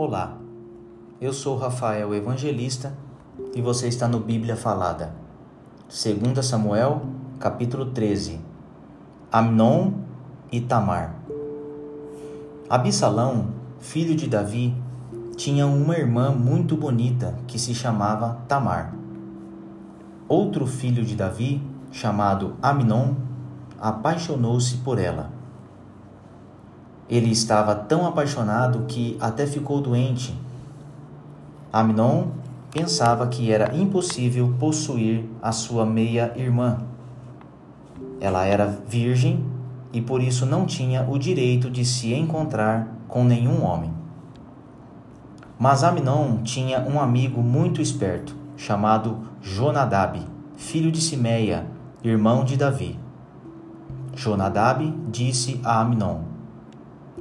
Olá, eu sou Rafael Evangelista e você está no Bíblia Falada. 2 Samuel, capítulo 13. Amnon e Tamar. Absalão, filho de Davi, tinha uma irmã muito bonita que se chamava Tamar. Outro filho de Davi, chamado Amnon, apaixonou-se por ela. Ele estava tão apaixonado que até ficou doente. Amnon pensava que era impossível possuir a sua meia-irmã. Ela era virgem e por isso não tinha o direito de se encontrar com nenhum homem. Mas Amnon tinha um amigo muito esperto, chamado Jonadab, filho de Simeia, irmão de Davi. Jonadab disse a Amnon: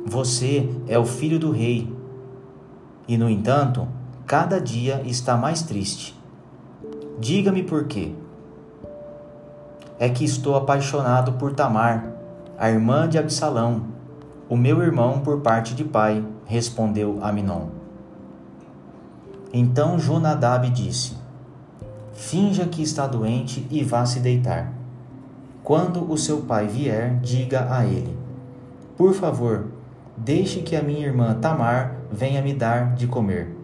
Você é o filho do rei. E, no entanto, cada dia está mais triste. Diga-me por quê. É que estou apaixonado por Tamar, a irmã de Absalão, o meu irmão por parte de pai, respondeu Aminon. Então Jonadab disse: Finja que está doente e vá se deitar. Quando o seu pai vier, diga a ele: Por favor, deixe que a minha irmã Tamar venha me dar de comer.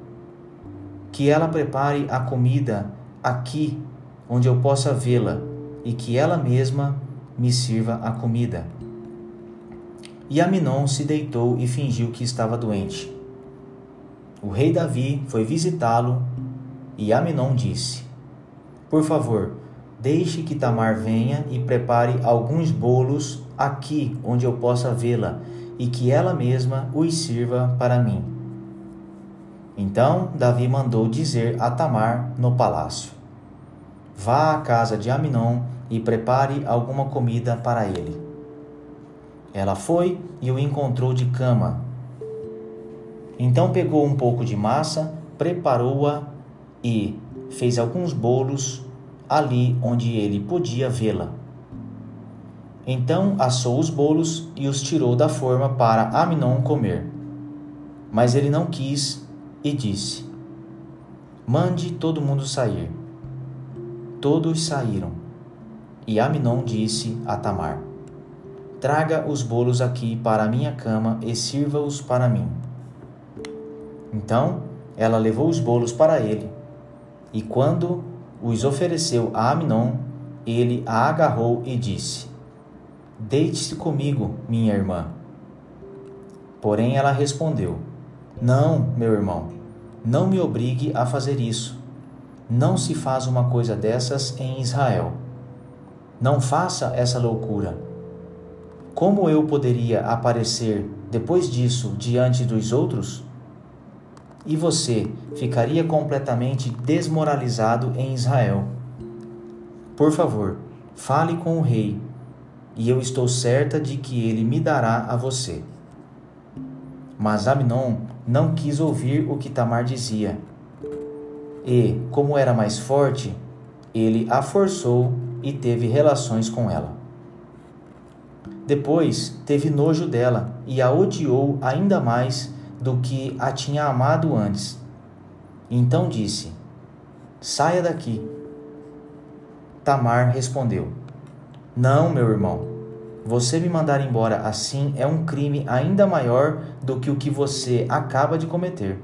Que ela prepare a comida aqui, onde eu possa vê-la, e que ela mesma me sirva a comida. E Aminon se deitou e fingiu que estava doente. O rei Davi foi visitá-lo e Aminon disse: Por favor, Deixe que Tamar venha e prepare alguns bolos aqui onde eu possa vê-la e que ela mesma os sirva para mim. Então Davi mandou dizer a Tamar no palácio: Vá à casa de Aminon e prepare alguma comida para ele. Ela foi e o encontrou de cama. Então pegou um pouco de massa, preparou-a e fez alguns bolos ali onde ele podia vê-la. Então assou os bolos e os tirou da forma para Aminon comer. Mas ele não quis e disse: Mande todo mundo sair. Todos saíram. E Aminon disse a Tamar: Traga os bolos aqui para a minha cama e sirva-os para mim. Então ela levou os bolos para ele. E quando os ofereceu a Aminon, ele a agarrou e disse: Deite-se comigo, minha irmã. Porém ela respondeu: Não, meu irmão, não me obrigue a fazer isso. Não se faz uma coisa dessas em Israel. Não faça essa loucura. Como eu poderia aparecer depois disso diante dos outros? e você ficaria completamente desmoralizado em Israel. Por favor, fale com o rei, e eu estou certa de que ele me dará a você. Mas Amnon não quis ouvir o que Tamar dizia. E, como era mais forte, ele a forçou e teve relações com ela. Depois teve nojo dela e a odiou ainda mais do que a tinha amado antes. Então disse: Saia daqui. Tamar respondeu: Não, meu irmão. Você me mandar embora assim é um crime ainda maior do que o que você acaba de cometer.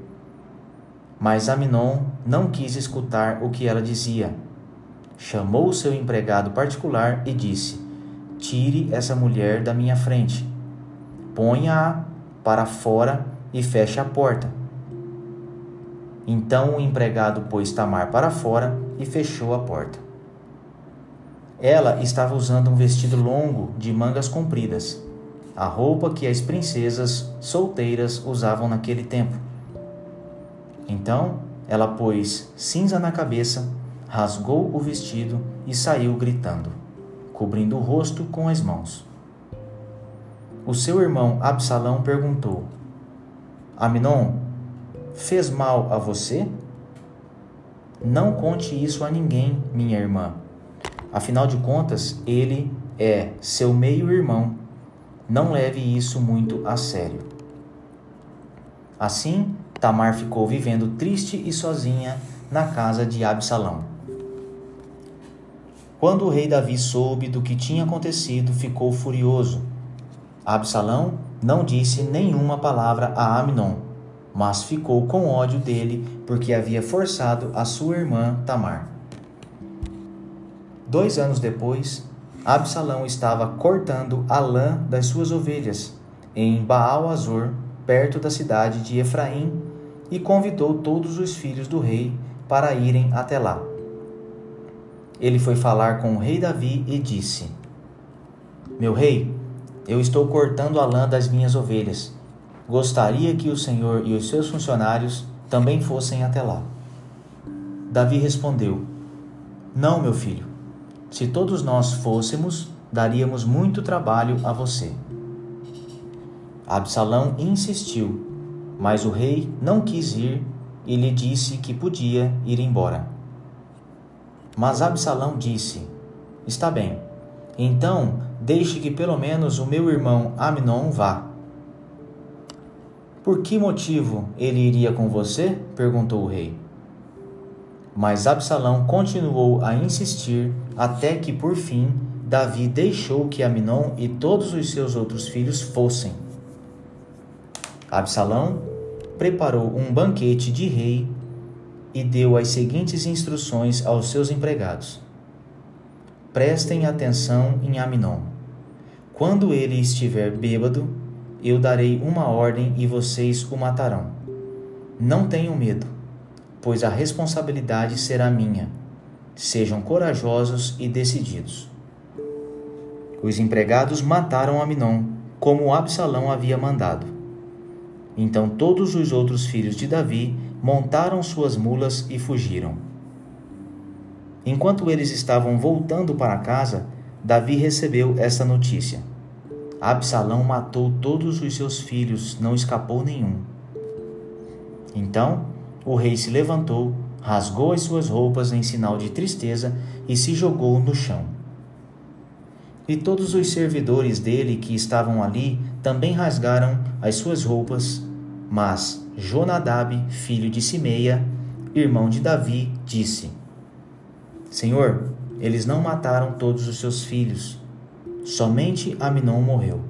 Mas Aminon não quis escutar o que ela dizia. Chamou o seu empregado particular e disse: Tire essa mulher da minha frente. Ponha-a para fora e feche a porta. Então o empregado pôs Tamar para fora e fechou a porta. Ela estava usando um vestido longo de mangas compridas, a roupa que as princesas solteiras usavam naquele tempo. Então ela pôs cinza na cabeça, rasgou o vestido e saiu gritando, cobrindo o rosto com as mãos. O seu irmão Absalão perguntou: Aminon, fez mal a você? Não conte isso a ninguém, minha irmã. Afinal de contas, ele é seu meio-irmão. Não leve isso muito a sério. Assim, Tamar ficou vivendo triste e sozinha na casa de Absalão. Quando o rei Davi soube do que tinha acontecido, ficou furioso. Absalão não disse nenhuma palavra a Amnon, mas ficou com ódio dele porque havia forçado a sua irmã Tamar. Dois anos depois, Absalão estava cortando a lã das suas ovelhas em Baal-Azor, perto da cidade de Efraim, e convidou todos os filhos do rei para irem até lá ele foi falar com o rei Davi e disse: Meu rei, eu estou cortando a lã das minhas ovelhas. Gostaria que o senhor e os seus funcionários também fossem até lá. Davi respondeu: Não, meu filho. Se todos nós fôssemos, daríamos muito trabalho a você. Absalão insistiu, mas o rei não quis ir e lhe disse que podia ir embora. Mas Absalão disse: Está bem, então deixe que pelo menos o meu irmão Amnon vá. Por que motivo ele iria com você? perguntou o rei. Mas Absalão continuou a insistir até que, por fim, Davi deixou que Aminon e todos os seus outros filhos fossem. Absalão preparou um banquete de rei e deu as seguintes instruções aos seus empregados: Prestem atenção em Aminon. Quando ele estiver bêbado, eu darei uma ordem e vocês o matarão. Não tenham medo, pois a responsabilidade será minha. Sejam corajosos e decididos. Os empregados mataram Aminon, como Absalão havia mandado. Então todos os outros filhos de Davi montaram suas mulas e fugiram. Enquanto eles estavam voltando para casa, Davi recebeu esta notícia: Absalão matou todos os seus filhos, não escapou nenhum. Então o rei se levantou, rasgou as suas roupas em sinal de tristeza e se jogou no chão. E todos os servidores dele que estavam ali também rasgaram as suas roupas, mas Jonadab, filho de Simeia, irmão de Davi, disse: Senhor, eles não mataram todos os seus filhos, somente Aminon morreu.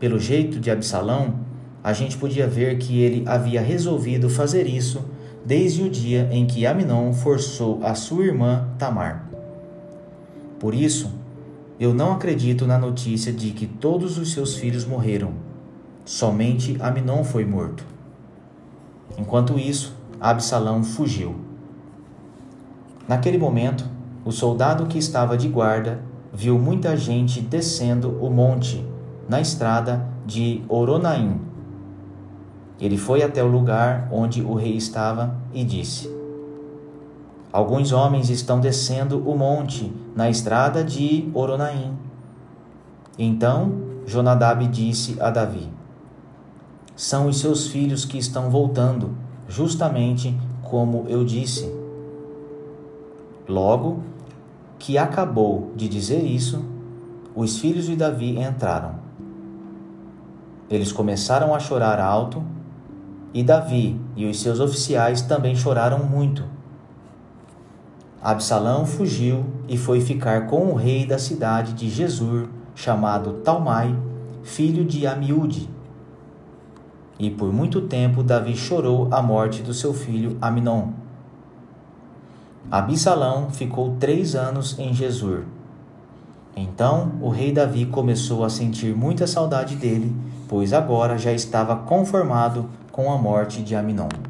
Pelo jeito de Absalão, a gente podia ver que ele havia resolvido fazer isso desde o dia em que Aminon forçou a sua irmã Tamar. Por isso, eu não acredito na notícia de que todos os seus filhos morreram. Somente Aminon foi morto. Enquanto isso, Absalão fugiu. Naquele momento, o soldado que estava de guarda viu muita gente descendo o monte na estrada de Oronaim. Ele foi até o lugar onde o rei estava e disse: Alguns homens estão descendo o monte na estrada de Oronaim. Então Jonadab disse a Davi: são os seus filhos que estão voltando, justamente como eu disse. Logo que acabou de dizer isso, os filhos de Davi entraram. Eles começaram a chorar alto, e Davi e os seus oficiais também choraram muito. Absalão fugiu e foi ficar com o rei da cidade de Jesur, chamado Talmai, filho de Amiúde e por muito tempo Davi chorou a morte do seu filho Aminon. Absalão ficou três anos em Jesur. Então o rei Davi começou a sentir muita saudade dele, pois agora já estava conformado com a morte de Aminon.